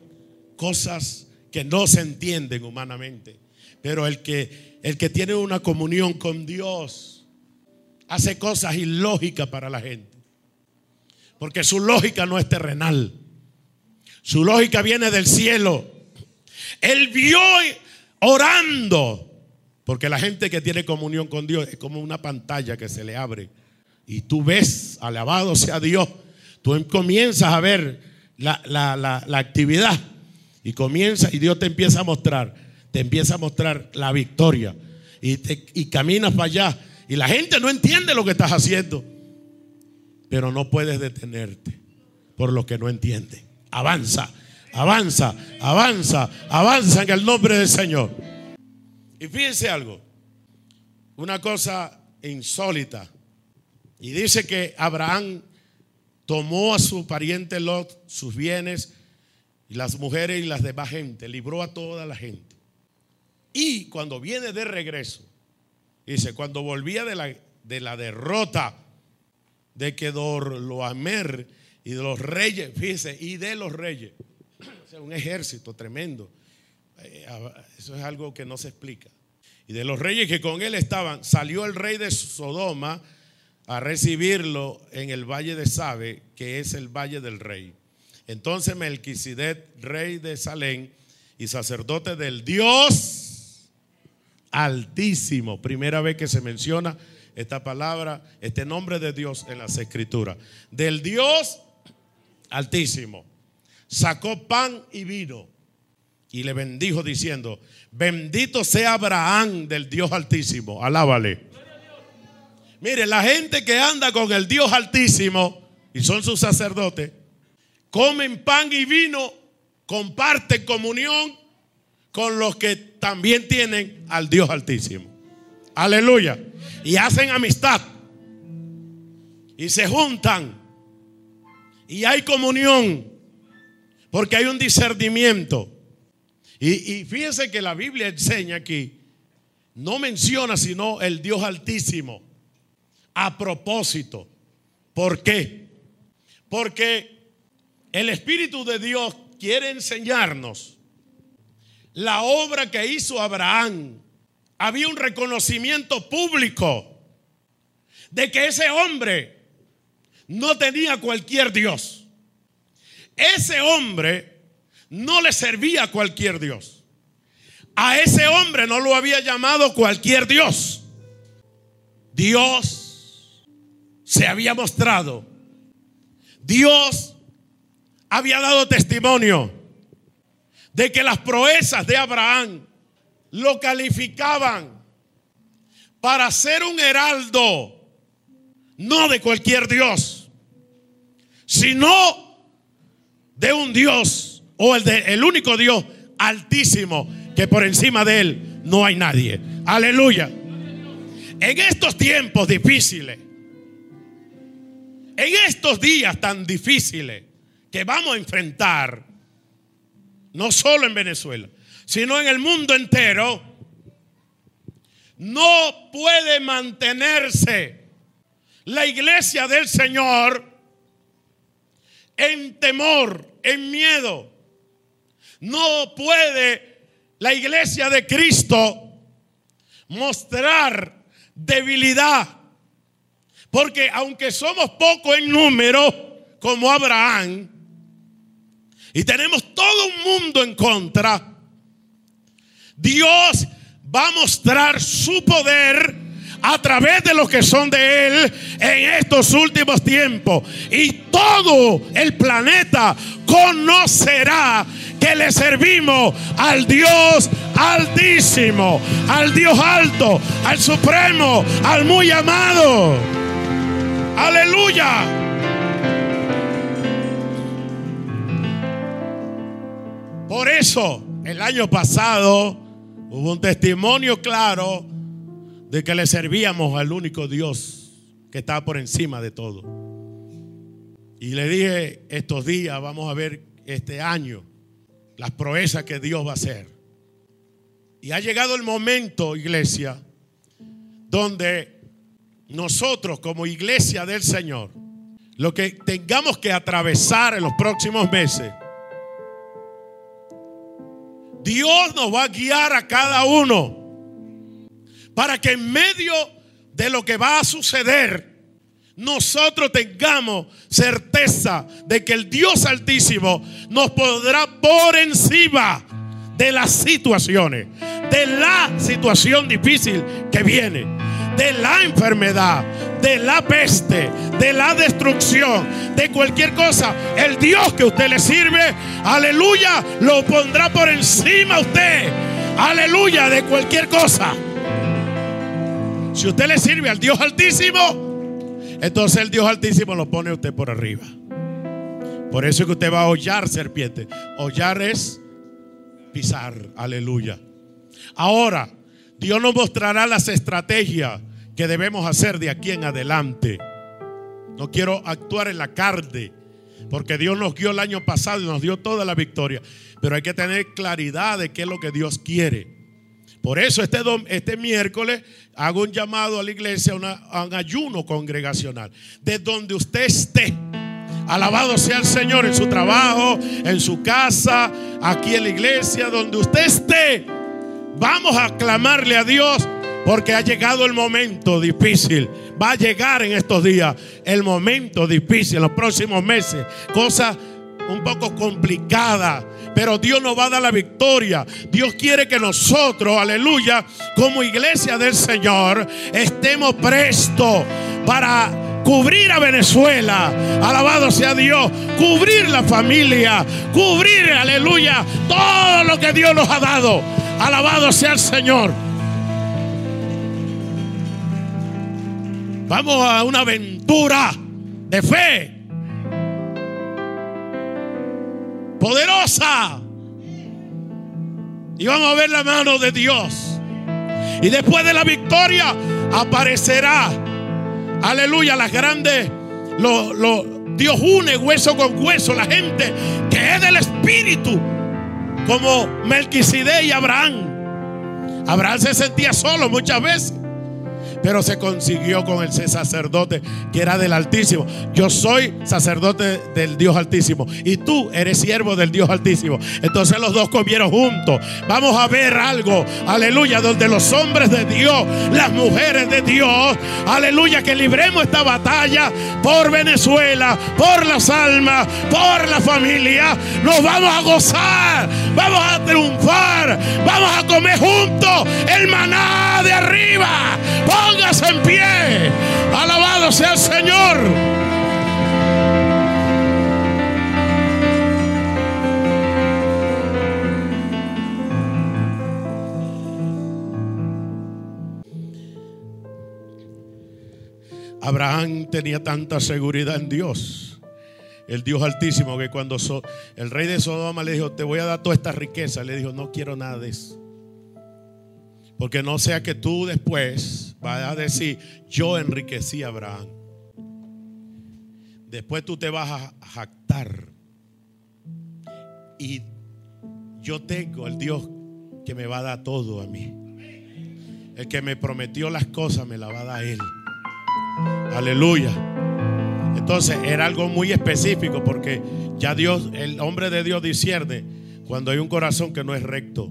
cosas que no se entienden humanamente. Pero el que, el que tiene una comunión con Dios hace cosas ilógicas para la gente. Porque su lógica no es terrenal. Su lógica viene del cielo. Él vio orando. Porque la gente que tiene comunión con Dios es como una pantalla que se le abre. Y tú ves, alabado sea Dios, tú comienzas a ver la, la actividad. Y comienza y Dios te empieza a mostrar te empieza a mostrar la victoria. Y, y caminas para allá. Y la gente no entiende lo que estás haciendo. Pero no puedes detenerte. por los que no entienden. Avanza, avanza, avanza, avanza en el nombre del Señor. Y fíjense algo, una cosa insólita. Y dice que Abraham tomó a su pariente Lot sus bienes y las mujeres y las demás gente, libró a toda la gente. Y cuando viene de regreso, dice, cuando volvía de la, de la derrota de Kedorloamer y de los reyes, fíjese, y de los reyes, o sea, un ejército tremendo. Eh, eso es algo que no se explica. Y de los reyes que con él estaban, salió el rey de Sodoma a recibirlo en el valle de Sabe, que es el valle del rey. Entonces Melquisedec, rey de Salem y sacerdote del Dios Altísimo, primera vez que se menciona esta palabra, este nombre de Dios en las escrituras, del Dios Altísimo, sacó pan y vino y le bendijo diciendo, bendito sea Abraham del Dios Altísimo, alábale. Mire, la gente que anda con el Dios Altísimo y son sus sacerdotes, comen pan y vino, comparten comunión con los que también tienen al Dios Altísimo. Aleluya. Y hacen amistad. Y se juntan. Y hay comunión. Porque hay un discernimiento. Y, y fíjense que la Biblia enseña aquí, no menciona sino el Dios Altísimo. A propósito. ¿Por qué? Porque el Espíritu de Dios quiere enseñarnos la obra que hizo Abraham. Había un reconocimiento público de que ese hombre no tenía cualquier Dios. Ese hombre no le servía a cualquier Dios. A ese hombre no lo había llamado cualquier Dios. Dios se había mostrado. Dios había dado testimonio de que las proezas de Abraham lo calificaban para ser un heraldo, no de cualquier Dios, sino de un Dios o el, de, el único Dios altísimo que por encima de él no hay nadie. Aleluya. En estos tiempos difíciles, en estos días tan difíciles, que vamos a enfrentar, no solo en Venezuela, sino en el mundo entero, no puede mantenerse la iglesia del Señor en temor, en miedo. No puede la iglesia de Cristo mostrar debilidad. Porque aunque somos poco en número, como Abraham, y tenemos todo un mundo en contra, Dios va a mostrar su poder a través de los que son de Él en estos últimos tiempos. Y todo el planeta conocerá que le servimos al Dios altísimo, al Dios alto, al supremo, al muy amado. Aleluya. Por eso, el año pasado hubo un testimonio claro de que le servíamos al único Dios que está por encima de todo. Y le dije estos días, vamos a ver este año las proezas que Dios va a hacer. Y ha llegado el momento, iglesia, donde nosotros como iglesia del Señor, lo que tengamos que atravesar en los próximos meses, Dios nos va a guiar a cada uno para que en medio de lo que va a suceder, nosotros tengamos certeza de que el Dios Altísimo nos podrá por encima de las situaciones, de la situación difícil que viene, de la enfermedad, de la peste, de la destrucción, de cualquier cosa, el Dios que usted le sirve, aleluya, lo pondrá por encima a usted, aleluya, de cualquier cosa. Si usted le sirve al Dios Altísimo, entonces el Dios Altísimo lo pone usted por arriba. Por eso es que usted va a hollar serpiente. Hollar es pisar. Aleluya. Ahora, Dios nos mostrará las estrategias que debemos hacer de aquí en adelante. No quiero actuar en la carne, porque Dios nos guió el año pasado y nos dio toda la victoria. Pero hay que tener claridad de qué es lo que Dios quiere. Por eso este, este miércoles hago un llamado a la iglesia a, un ayuno congregacional. De donde usted esté. Alabado sea el Señor en su trabajo, en su casa, aquí en la iglesia, donde usted esté. Vamos a clamarle a Dios porque ha llegado el momento difícil. Va a llegar en estos días el momento difícil, en los próximos meses. Cosas un poco complicadas. Pero Dios nos va a dar la victoria. Dios quiere que nosotros, aleluya, como iglesia del Señor, estemos prestos para cubrir a Venezuela. Alabado sea Dios. Cubrir la familia. Cubrir, aleluya, todo lo que Dios nos ha dado. Alabado sea el Señor. Vamos a una aventura de fe. Poderosa. Y vamos a ver la mano de Dios. Y después de la victoria aparecerá, aleluya, las grandes, Dios une hueso con hueso, la gente que es del Espíritu, como Melquisedec y Abraham. Abraham se sentía solo muchas veces pero se consiguió con el sacerdote que era del Altísimo. Yo soy sacerdote del Dios Altísimo y tú eres siervo del Dios Altísimo. Entonces los dos comieron juntos. Vamos a ver algo, aleluya, donde los hombres de Dios, las mujeres de Dios, aleluya, que libremos esta batalla por Venezuela, por las almas, por la familia. Nos vamos a gozar, vamos a triunfar, vamos a comer juntos el maná de arriba. En pie. Alabado sea el Señor. Abraham tenía tanta seguridad en Dios, el Dios altísimo, que cuando el rey de Sodoma le dijo, te voy a dar toda esta riqueza, le dijo, no quiero nada de eso. Porque no sea que tú después vayas a decir, yo enriquecí a Abraham. Después tú te vas a jactar. Y yo tengo el Dios que me va a dar todo a mí. El que me prometió las cosas me la va a dar Él. Aleluya. Entonces era algo muy específico porque ya Dios, el hombre de Dios discierne cuando hay un corazón que no es recto.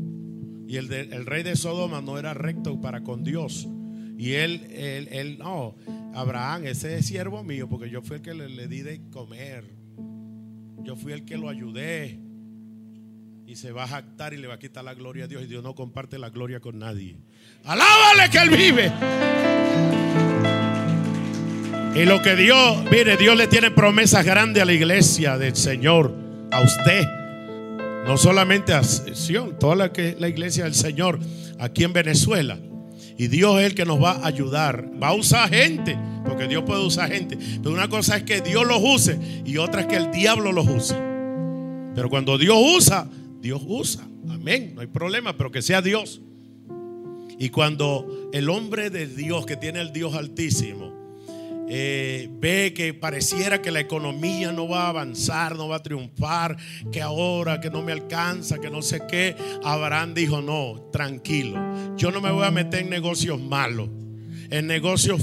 Y el, el rey de Sodoma no era recto para con Dios. Y él, él, él, no, Abraham, ese es siervo mío, porque yo fui el que le, di de comer. Yo fui el que lo ayudé. Y se va a jactar y le va a quitar la gloria a Dios. Y Dios no comparte la gloria con nadie. Alábale que Él vive. Y lo que Dios, mire, Dios le tiene promesas grandes a la iglesia del Señor, a usted. No solamente a Sion, toda la, que, la iglesia del Señor aquí en Venezuela. Y Dios es el que nos va a ayudar. Va a usar gente, porque Dios puede usar gente. Pero una cosa es que Dios los use y otra es que el diablo los use. Pero cuando Dios usa, Dios usa. Amén. No hay problema, pero que sea Dios. Y cuando el hombre de Dios, que tiene el Dios altísimo, eh, ve que pareciera que la economía no va a avanzar, no va a triunfar, que ahora que no me alcanza, que no sé qué, Abraham dijo, no, tranquilo, yo no me voy a meter en negocios malos, en negocios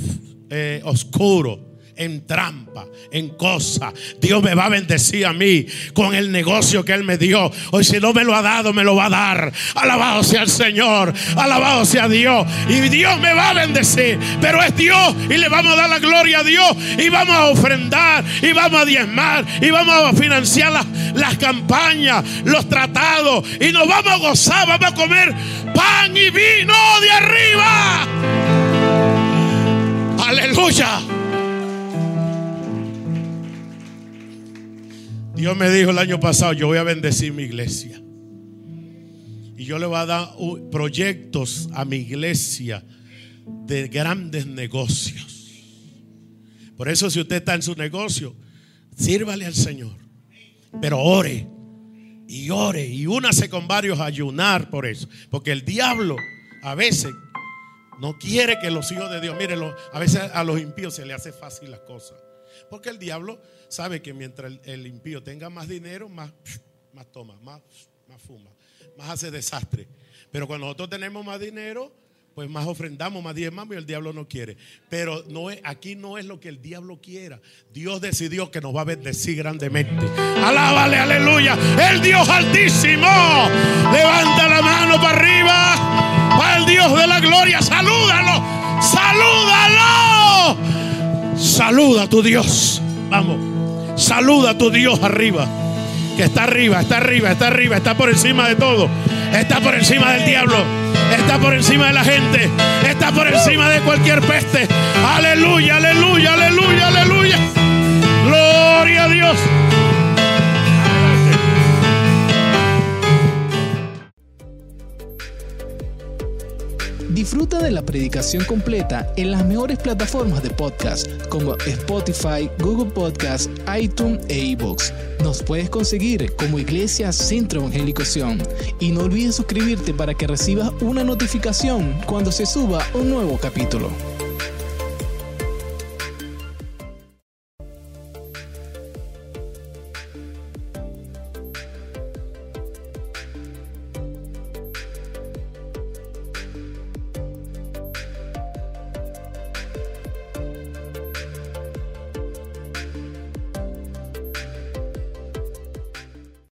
eh, oscuros en trampa, en cosa. Dios me va a bendecir a mí con el negocio que Él me dio. Hoy si no me lo ha dado, me lo va a dar. Alabado sea el Señor, alabado sea Dios. Y Dios me va a bendecir, pero es Dios y le vamos a dar la gloria a Dios y vamos a ofrendar y vamos a diezmar y vamos a financiar las, las campañas, los tratados y nos vamos a gozar, vamos a comer pan y vino de arriba. Aleluya. Dios me dijo el año pasado, yo voy a bendecir mi iglesia. Y yo le voy a dar proyectos a mi iglesia de grandes negocios. Por eso si usted está en su negocio, sírvale al Señor. Pero ore y ore y únase con varios a ayunar por eso. Porque el diablo a veces no quiere que los hijos de Dios, mírenlo, a veces a los impíos se le hace fácil las cosas. Porque el diablo sabe que mientras el, impío tenga más dinero, más, más toma, más, más fuma, más hace desastre. Pero cuando nosotros tenemos más dinero, pues más ofrendamos, más diezmamos y el diablo no quiere. Pero no es, aquí no es lo que el diablo quiera. Dios decidió que nos va a bendecir grandemente. Alábale, aleluya. El Dios altísimo. Levanta la mano para arriba. Para el Dios de la gloria. Salúdalo. Salúdalo. Saluda a tu Dios. Vamos. Saluda a tu Dios arriba. Que está arriba, está arriba, está arriba, está por encima de todo. Está por encima del diablo está por encima de la gente, está por encima de cualquier peste. Aleluya, aleluya, aleluya, aleluya. Gloria a Dios. Disfruta de la predicación completa en las mejores plataformas de podcast como Spotify, Google Podcast, iTunes e iBooks. Nos puedes conseguir como Iglesia Centro Evangélico y no olvides suscribirte para que recibas una notificación cuando se suba un nuevo capítulo.